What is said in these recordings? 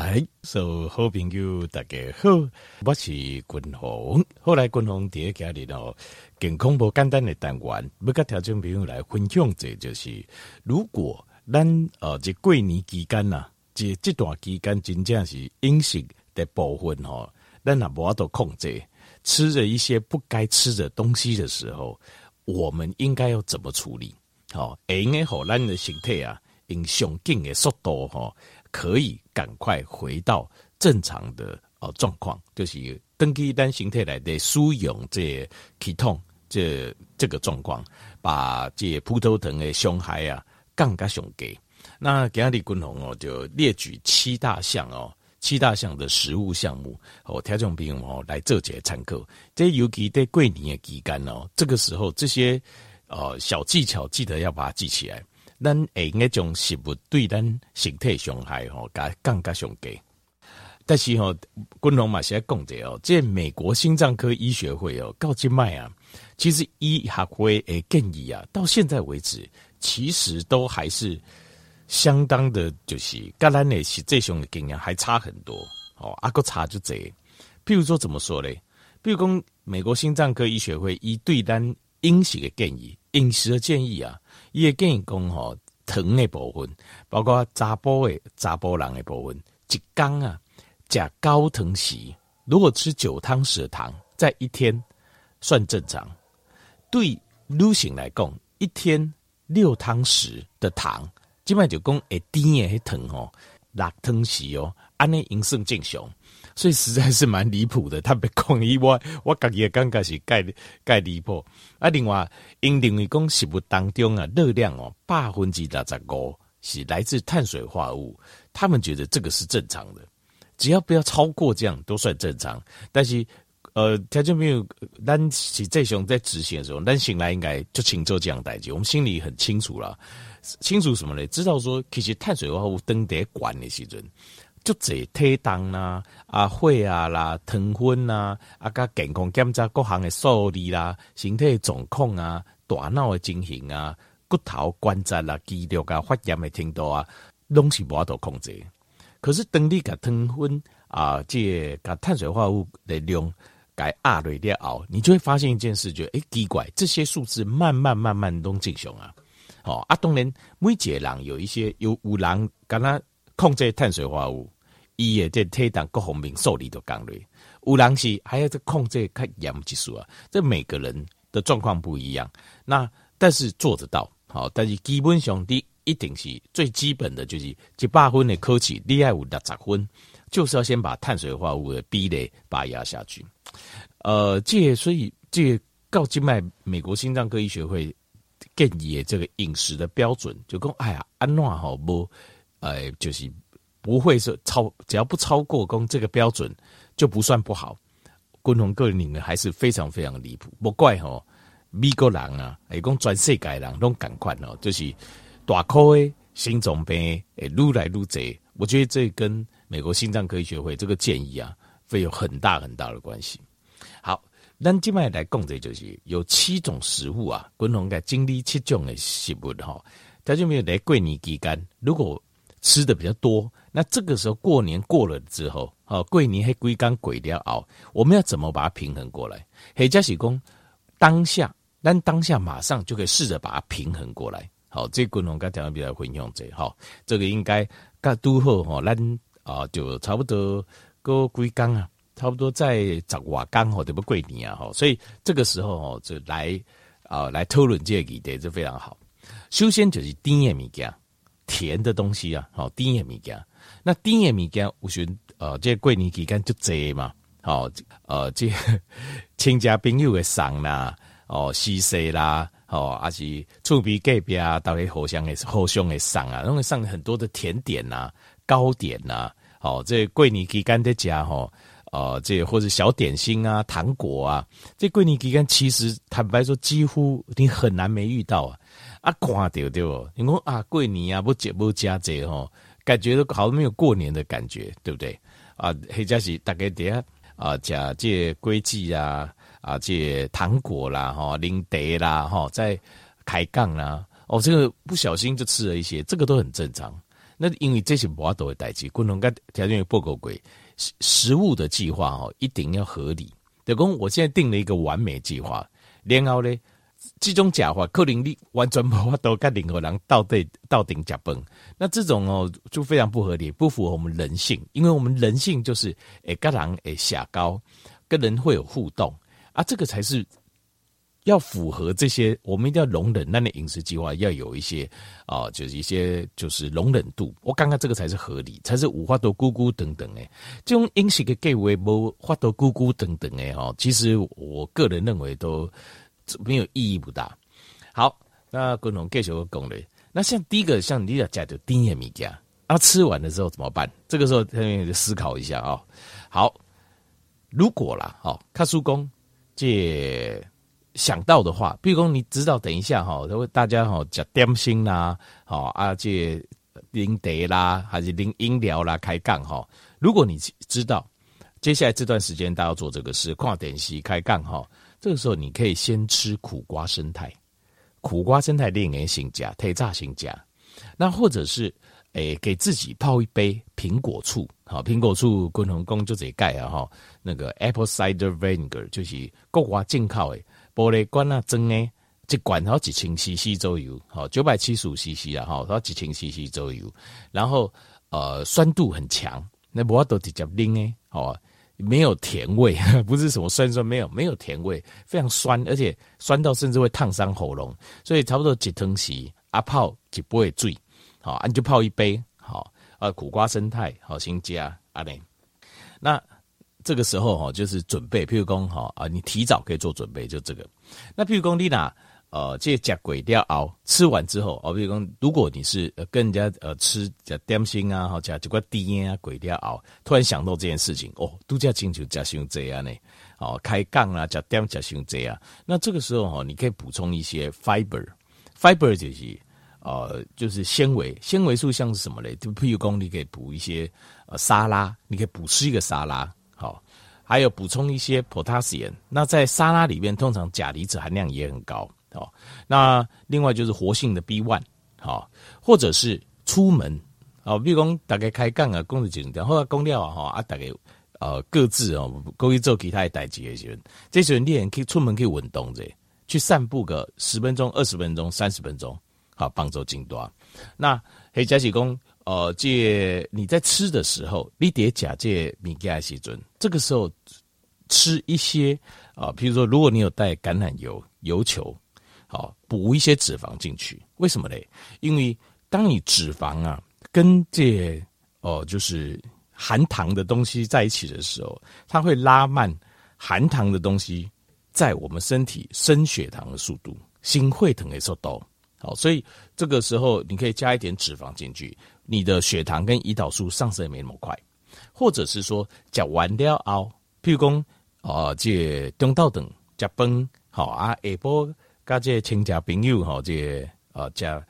哎，所、so, 好朋友大家好，我是君鸿。后来君鸿第一家里哦，健康不简单的单元，要跟听众朋友来分享这就是，如果咱呃这过年期间呐，这这段期间真正是饮食的部分吼，咱也无法度控制，吃着一些不该吃的东西的时候，我们应该要怎么处理？好，应该好，咱的身体啊，用上紧的速度吼。可以赶快回到正常的哦状况，就是登记单形态来的输用这体痛这这个状况，把这葡萄藤的伤害啊降加上低。那今日君红哦就列举七大项哦，七大项的食物项目哦，听众朋友哦来做这参考。这尤其在过年的期间哦，这个时候这些呃小技巧记得要把它记起来。咱会用一种食物对咱身体伤害吼，加更加上低。但是吼，君鸿嘛是在讲者哦，这美国心脏科医学会哦，告诫麦啊，其实医学会诶建议啊，到现在为止，其实都还是相当的，就是跟咱的实际上的经验还差很多哦，啊个差就这。譬如说怎么说嘞？譬如讲美国心脏科医学会伊对咱饮食的建议，饮食的建议啊。伊会建议讲吼，糖的部分，包括查甫的查甫人的部分，一天啊，食高糖时，如果吃九汤匙的糖，在一天算正常。对女性来讲，一天六汤匙的糖，基本上就讲会甜的迄糖吼，六汤匙哦，安尼应算正常。所以实在是蛮离谱的，他被抗议我，我感觉刚开始盖盖离谱。啊，另外，因认为讲食物当中啊，热量哦，百分之六十五是来自碳水化合物，他们觉得这个是正常的，只要不要超过这样都算正常。但是，呃，他就没有，咱实际上在执行的时候，咱醒来应该就请做这样代志，我们心里很清楚了，清楚什么呢？知道说其实碳水化合物登得管的时阵。就这体重啦、啊血啊啦、糖分啊、啊加健康检查各项的数字啦、身体状况啊、大脑的情形啊、骨头关节啦、肌肉啊、发炎的程度啊，拢是无法度控制。可是当你甲糖分啊，这个碳水化合物的量改压落了后，你就会发现一件事，就诶奇怪，这些数字慢慢慢慢拢正常啊。哦啊，当然每一个人有一些有有人敢若。控制碳水化合物，伊也在体重各方面受力都降锐。有人是还要在控制看盐基数啊，这每个人的状况不一样。那但是做得到，好，但是基本上你一定是最基本的就是一百分的考试，你要有六十分，就是要先把碳水化合物的比例把压下去。呃，这所以这告静脉美国心脏科医学会建议的这个饮食的标准，就讲哎呀，安怎好不？呃，就是不会是超，只要不超过公这个标准，就不算不好。共同个人里面还是非常非常离谱，不怪吼，美国人啊，一共全世界人都赶快哦，就是大口的心脏病诶，愈来愈多。我觉得这跟美国心脏科医学会这个建议啊，会有很大很大的关系。好，那今麦来讲这就是有七种食物啊，共同在经历七种的食物哈，他就没有来过年期间，如果吃的比较多，那这个时候过年过了之后，哦，过年还归刚鬼要熬，我们要怎么把它平衡过来？黑加喜功当下，但当下马上就可以试着把它平衡过来。好，这个我刚讲的比较混用这，好，这个应该刚都后哈，咱啊就差不多过归刚啊，差不多在十瓦刚好，对不过年啊，哈，所以这个时候哦，就来啊来讨论这个议题就非常好。首先就是甜的物件。甜的东西啊，好甜的物件。那甜的物件，我选呃，这过年期间就多嘛，好呃，这 亲家朋友的送啦，哦，西式啦，哦，还是厝边隔壁啊，大家互相的互相的送啊，因为送很多的甜点呐、啊、糕点呐、啊，好，这过年期间的家吼，呃，这或者小点心啊、糖果啊，这过年期间其实坦白说，几乎你很难没遇到啊。啊，看到对不？你说啊，过年啊，不节不佳节吼，感觉都好像没有过年的感觉，对不对？啊，或者是大概底下啊，食这龟记啊，啊，借糖果啦，哈，零茶啦，哈，在开杠啦，哦，这个不小心就吃了一些，这个都很正常。那因为这些无法度的代志，共同跟条件有报告过，食食物的计划哦，一定要合理。就讲我现在定了一个完美计划，然后呢，这种假话可能你完全无法度跟任何人到对到顶假崩，那这种哦就非常不合理，不符合我们人性，因为我们人性就是诶，跟人诶下高，跟人会有互动啊，这个才是。要符合这些，我们一定要容忍。那你饮食计划要有一些啊、就是一些就是容忍度。我刚刚这个才是合理，才是无法度咕咕等等诶。这种饮食的计划无法度咕咕等等诶哈，其实我个人认为都没有意义不大。好，那共同继续讲嘞。那像第一个，像你要加的甜的物件，啊，吃完的时候怎么办？这个时候就思考一下啊、哦。好，如果啦，哦，看叔公借。想到的话，比如说你知道，等一下哈，他会大家哈讲点心啦，好啊，这零茶啦，还是零饮料啦，开杠哈。如果你知道接下来这段时间大家做这个事，跨点席开杠哈，这个时候你可以先吃苦瓜生态，苦瓜生态令人性加，太炸性加。那或者是诶、欸，给自己泡一杯苹果醋，好，苹果醋共同工就这盖啊哈，那个 apple cider vinegar 就是国外进口的。玻璃罐啊，装诶，一罐好几千 CC 左右，好九百七十五 CC 啊，好好几千 CC 左右。然后呃，酸度很强，那不要都直接拎诶，好，没有甜味，不是什么酸酸，没有没有甜味，非常酸，而且酸到甚至会烫伤喉咙。所以差不多几汤匙啊泡就不会醉，好，啊你就泡一杯，好啊苦瓜生态好先加啊嘞，那。这个时候哈，就是准备，譬如讲哈啊，你提早可以做准备，就这个。那譬如讲你呐，呃，这些粿条熬吃完之后哦，比如讲，如果你是呃跟人家呃吃加点心啊，哈加几块甜啊，鬼掉熬，突然想到这件事情哦，度假清楚加上这样呢，哦，开杠啊，加点加上这样。那这个时候哈，你可以补充一些 fiber，fiber 就是呃就是纤维，纤维素像是什么嘞？就譬如讲，你可以补一些呃沙拉，你可以补吃一个沙拉。好，还有补充一些 potassium。那在沙拉里面，通常钾离子含量也很高。好，那另外就是活性的 B one。好，或者是出门，哦，比如讲大概开杠啊，工作紧张，或者工料啊，哈啊，大概呃各自哦，可以做其他的代志的时候，这时候你也可以出门可以运动着，去散步个十分钟、二十分钟、三十分钟，好帮助进多。那黑加喜工。呃，借你在吃的时候，你得假借米加西尊。这个时候吃一些啊，譬如说，如果你有带橄榄油、油球，好补一些脂肪进去。为什么嘞？因为当你脂肪啊跟这哦，呃，就是含糖的东西在一起的时候，它会拉慢含糖的东西在我们身体升血糖的速度，心会疼的速度。好，所以这个时候你可以加一点脂肪进去。你的血糖跟胰岛素上升也没那么快，或者是说吃完了后，譬如讲哦，这中道等加崩好啊，下晡跟这些亲戚朋友哈，这呃加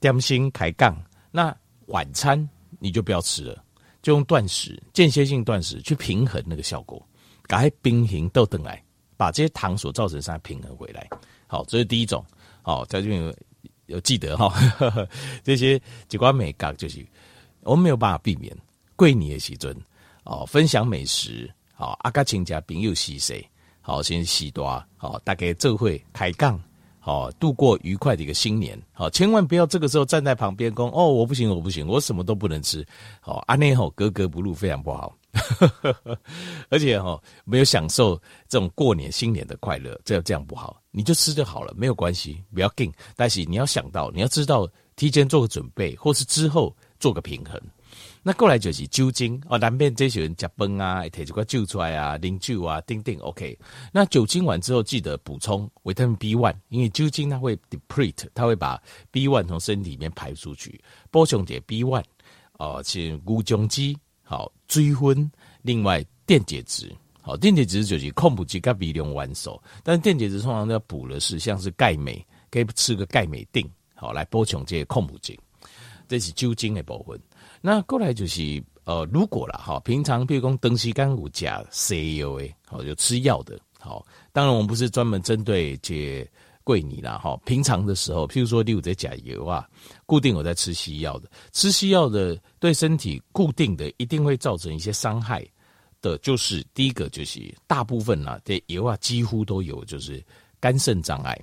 点心开杠，那晚餐你就不要吃了，就用断食间歇性断食去平衡那个效果，改平衡豆等来，把这些糖所造成伤平衡回来。好，这是第一种。好，在这边。有记得哈，这些几关美感就是我们没有办法避免。贵你的时阵哦，分享美食好，阿嘎亲家朋友是谁？好，先喜多好，大概这会开杠哦，度过愉快的一个新年好，千万不要这个时候站在旁边说哦，我不行，我不行，我什么都不能吃好，阿内吼格格不入，非常不好。而且哈，没有享受这种过年新年的快乐，这样这样不好。你就吃就好了，没有关系，不要紧。但是你要想到，你要知道提前做个准备，或是之后做个平衡。那过来就是酒精哦，南边这些人加崩啊，提几块酒出来啊，啉酒啊，叮叮 OK。那酒精完之后，记得补充维他命 B one，因为酒精它会 deplete，它会把 B one 从身体里面排出去。补充点 B one 哦，像乌姜鸡好，追昏，另外电解质。好，电解质就是矿物质跟微量元素，但是电解质通常要补的是像是钙镁，可以吃个钙镁錠，好来补充这些矿物质。这是酒精的部分。那过来就是呃，如果了哈，平常譬如讲长时间有吃西药的，好就吃药的。好，当然我们不是专门针对这贵你啦哈。平常的时候，譬如说你有在甲油啊，固定有在吃西药的，吃西药的对身体固定的一定会造成一些伤害的，就是第一个就是大部分啊的油啊几乎都有就是肝肾障碍，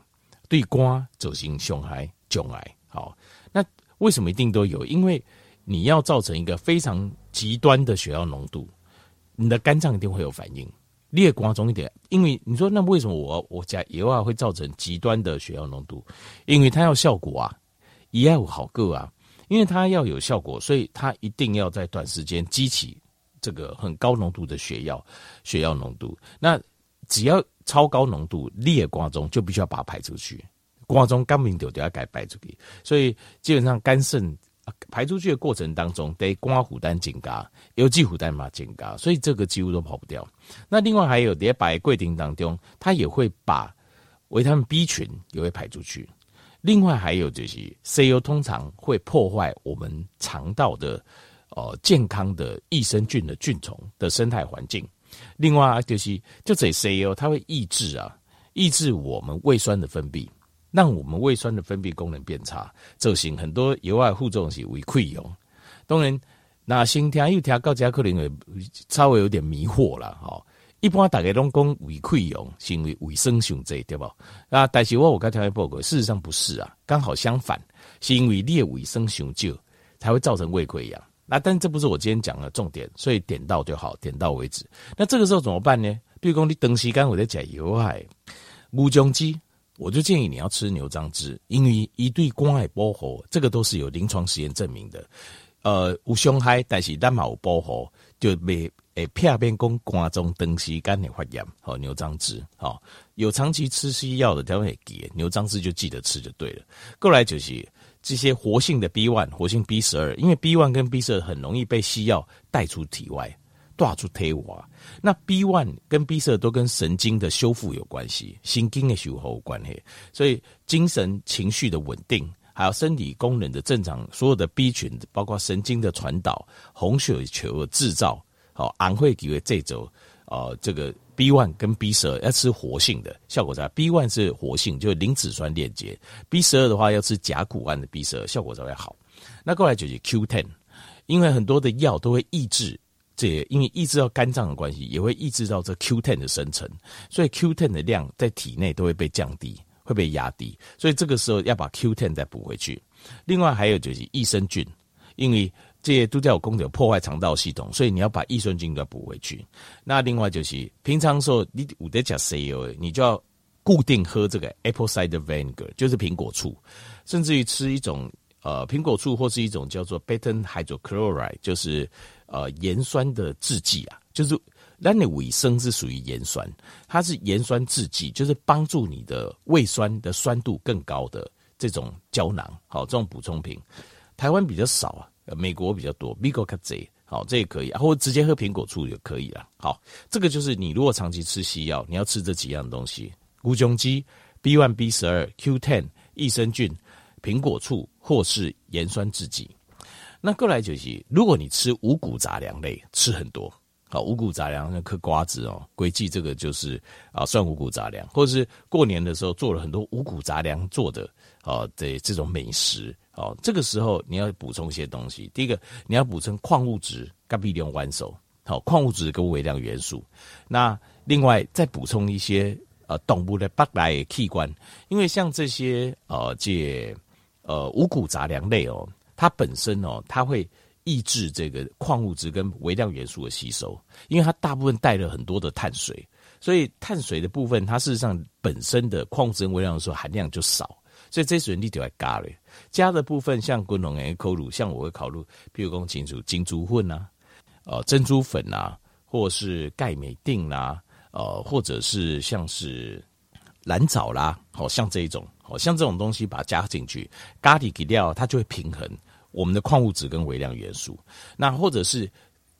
对肝走形胸癌、肿癌。好，那为什么一定都有？因为你要造成一个非常极端的血药浓度，你的肝脏一定会有反应。列光中一点，因为你说那为什么我我加油啊会造成极端的血药浓度？因为它要效果啊，也要好个啊，因为它要有效果，所以它一定要在短时间激起这个很高浓度的血药血药浓度。那只要超高浓度列光中，就必须要把它排出去。光中肝病丢掉要改排出去，所以基本上肝肾。排出去的过程当中，得刮虎丹紧嘎，有机虎丹嘛紧嘎，所以这个几乎都跑不掉。那另外还有在白桂丁当中，它也会把维他命 B 群也会排出去。另外还有就是，C U 通常会破坏我们肠道的呃健康的益生菌的菌丛的生态环境。另外就是就这 C U，它会抑制啊，抑制我们胃酸的分泌。让我们胃酸的分泌功能变差，造成很多有害副作用是胃溃疡。当然，那先听又听到这可能会稍微有点迷惑了哈。一般大家都讲胃溃疡是因为卫生上这对不？啊，但是我我刚听报告，事实上不是啊，刚好相反，是因为你的卫生上少才会造成胃溃疡。那但这不是我今天讲的重点，所以点到就好，点到为止。那这个时候怎么办呢？比如讲你长时间我在讲有害乌姜鸡。我就建议你要吃牛樟芝，因为一对肝的保护，这个都是有临床实验证明的。呃，有伤害，但是咱嘛有保护，就被诶片边讲肝中长时间的发炎。好，牛樟芝，好，有长期吃西药的，他会给牛樟芝就记得吃就对了。过来就是这些活性的 B one，活性 B 十二，因为 B one 跟 B 十二很容易被西药带出体外。大出体外，那 B one 跟 B 十二都跟神经的修复有关系，神经的修复有关系，所以精神情绪的稳定，还有身体功能的正常，所有的 B 群，包括神经的传导、红血球的制造，好，安会给为这种，呃，这个 B one 跟 B 十二要吃活性的，效果才 B one 是活性，就是磷脂酸链接；B 十二的话要吃甲钴胺的 B 十二，效果才会好。那过来就是 Q ten，因为很多的药都会抑制。这因为抑制到肝脏的关系，也会抑制到这 Q10 的生成，所以 Q10 的量在体内都会被降低，会被压低，所以这个时候要把 Q10 再补回去。另外还有就是益生菌，因为这些都叫有功能破坏肠道系统，所以你要把益生菌都要补回去。那另外就是平常时候你有得讲 CO，你就要固定喝这个 Apple cider vinegar，就是苹果醋，甚至于吃一种呃苹果醋或是一种叫做 beta hydrochloride，就是。呃，盐酸的制剂啊，就是那你胃生是属于盐酸，它是盐酸制剂，就是帮助你的胃酸的酸度更高的这种胶囊。好，这种补充品，台湾比较少啊，美国比较多。美国卡贼，好，这也可以，或者直接喝苹果醋也可以啦。好，这个就是你如果长期吃西药，你要吃这几样东西：乌姜鸡、B one、B 十二、Q ten、益生菌、苹果醋，或是盐酸制剂。那过来就是，如果你吃五谷杂粮类，吃很多，好五谷杂粮那嗑瓜子哦，归记这个就是啊，算五谷杂粮，或者是过年的时候做了很多五谷杂粮做的啊的这种美食哦，这个时候你要补充一些东西。第一个，你要补充矿物质，跟微量元素，好矿物质跟微量元素。那另外再补充一些呃动物的八大器官，因为像这些呃这呃五谷杂粮类哦。它本身哦，它会抑制这个矿物质跟微量元素的吸收，因为它大部分带了很多的碳水，所以碳水的部分它事实上本身的矿物质跟微量元素含量就少，所以这水你就要加嘞。加的部分像滚龙诶、扣乳，像我会考虑，譬如讲金珠金珠混呐，呃珍珠粉呐，或是钙镁錠啦，呃或者是像是蓝藻啦，好像这一种。好像这种东西把它加进去，咖喱给掉，它就会平衡我们的矿物质跟微量元素。那或者是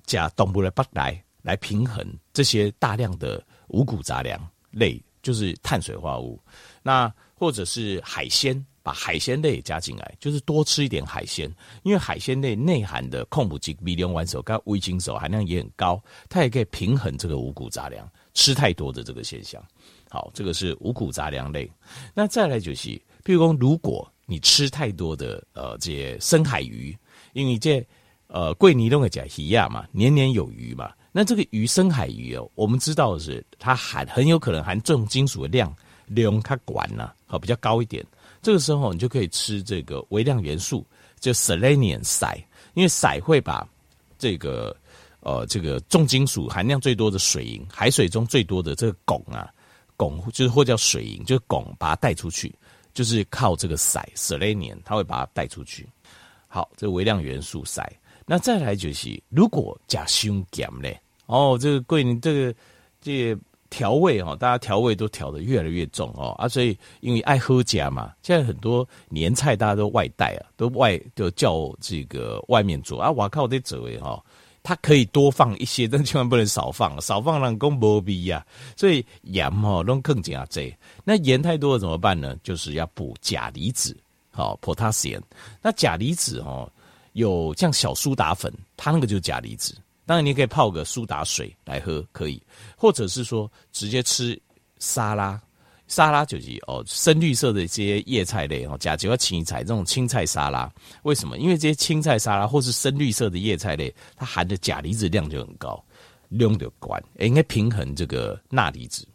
加动物的八来来平衡这些大量的五谷杂粮类，就是碳水化合物。那或者是海鲜把海鲜类加进来，就是多吃一点海鲜，因为海鲜类内含的矿物质、微量元素跟微晶素含量也很高，它也可以平衡这个五谷杂粮吃太多的这个现象。好，这个是五谷杂粮类。那再来就是，譬如说，如果你吃太多的呃这些深海鱼，因为这呃桂尼龙的甲鱼亚嘛，年年有余嘛。那这个鱼深海鱼哦，我们知道是它含很有可能含重金属的量量它管呢，好比较高一点。这个时候你就可以吃这个微量元素，就 selenium 硒，因为硒会把这个呃这个重金属含量最多的水银，海水中最多的这个汞啊，汞就是或叫水银，就是汞把它带出去，就是靠这个硒 selenium 它会把它带出去。好，这个微量元素硒，那再来就是如果加胸碱嘞。哦，这个桂林这个这个调味哦，大家调味都调得越来越重哦啊，所以因为爱喝家嘛，现在很多年菜大家都外带啊，都外就叫这个外面做啊。我靠，得走位哈，它可以多放一些，但千万不能少放，少放让公没必呀。所以盐哈弄更加这，那盐太多了怎么办呢？就是要补钾离子，好 potassium。那钾离子哦，有像小苏打粉，它那个就是钾离子。当然，你可以泡个苏打水来喝，可以，或者是说直接吃沙拉，沙拉就是哦深绿色的这些叶菜类哦，加几块青菜这种青菜沙拉，为什么？因为这些青菜沙拉或是深绿色的叶菜类，它含的钾离子量就很高，量就高，应该平衡这个钠离子。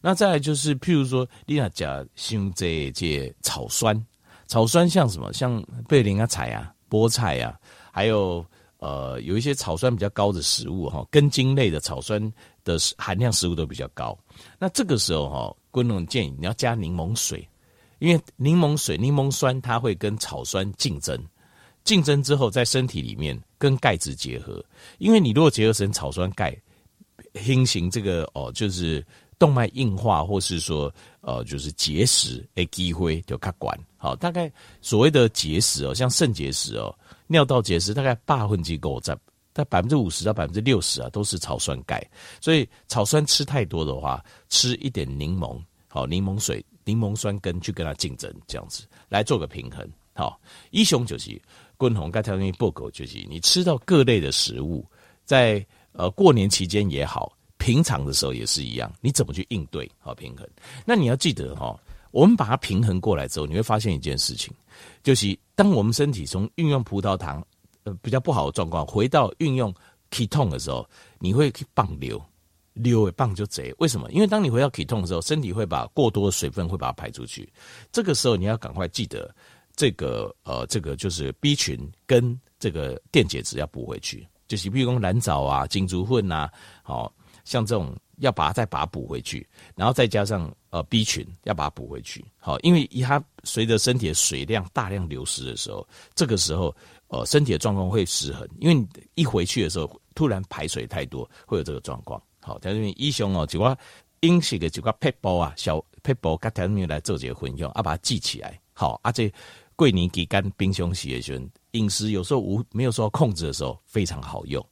那再来就是，譬如说，你那加像这些草酸，草酸像什么？像贝林啊、菜啊、菠菜啊，还有。呃，有一些草酸比较高的食物哈，根茎类的草酸的含量食物都比较高。那这个时候哈，观众建议你要加柠檬水，因为柠檬水、柠檬酸它会跟草酸竞争，竞争之后在身体里面跟钙质结合。因为你如果结合成草酸钙，形成这个哦，就是动脉硬化或是说呃，就是结石诶，机会就卡管。好，大概所谓的结石哦，像肾结石哦。尿道结石大概八分之够在，在百分之五十到百分之六十啊，都是草酸钙。所以草酸吃太多的话，吃一点柠檬，好柠檬水、柠檬酸根去跟它竞争，这样子来做个平衡。好，一雄就是滚红钙条件不够，就是你吃到各类的食物，在呃过年期间也好，平常的时候也是一样，你怎么去应对好平衡？那你要记得哈，我们把它平衡过来之后，你会发现一件事情。就是当我们身体从运用葡萄糖，比较不好的状况，回到运用 k e t o n 的时候，你会去棒流，流棒就贼。为什么？因为当你回到 k e t o n 的时候，身体会把过多的水分会把它排出去。这个时候你要赶快记得，这个呃这个就是 B 群跟这个电解质要补回去，就是比如说蓝藻啊、金竹混呐，好像这种。要把它再把它补回去，然后再加上呃 B 群要把它补回去，好，因为它随着身体的水量大量流失的时候，这个时候呃身体的状况会失衡，因为你一回去的时候突然排水太多，会有这个状况。好，他这边医生哦，几块饮食的几块撇步啊，小配包跟条件来做这个混用，啊把它记起来。好，啊这过年期间冰箱洗的时候，饮食有时候无没有说控制的时候，非常好用。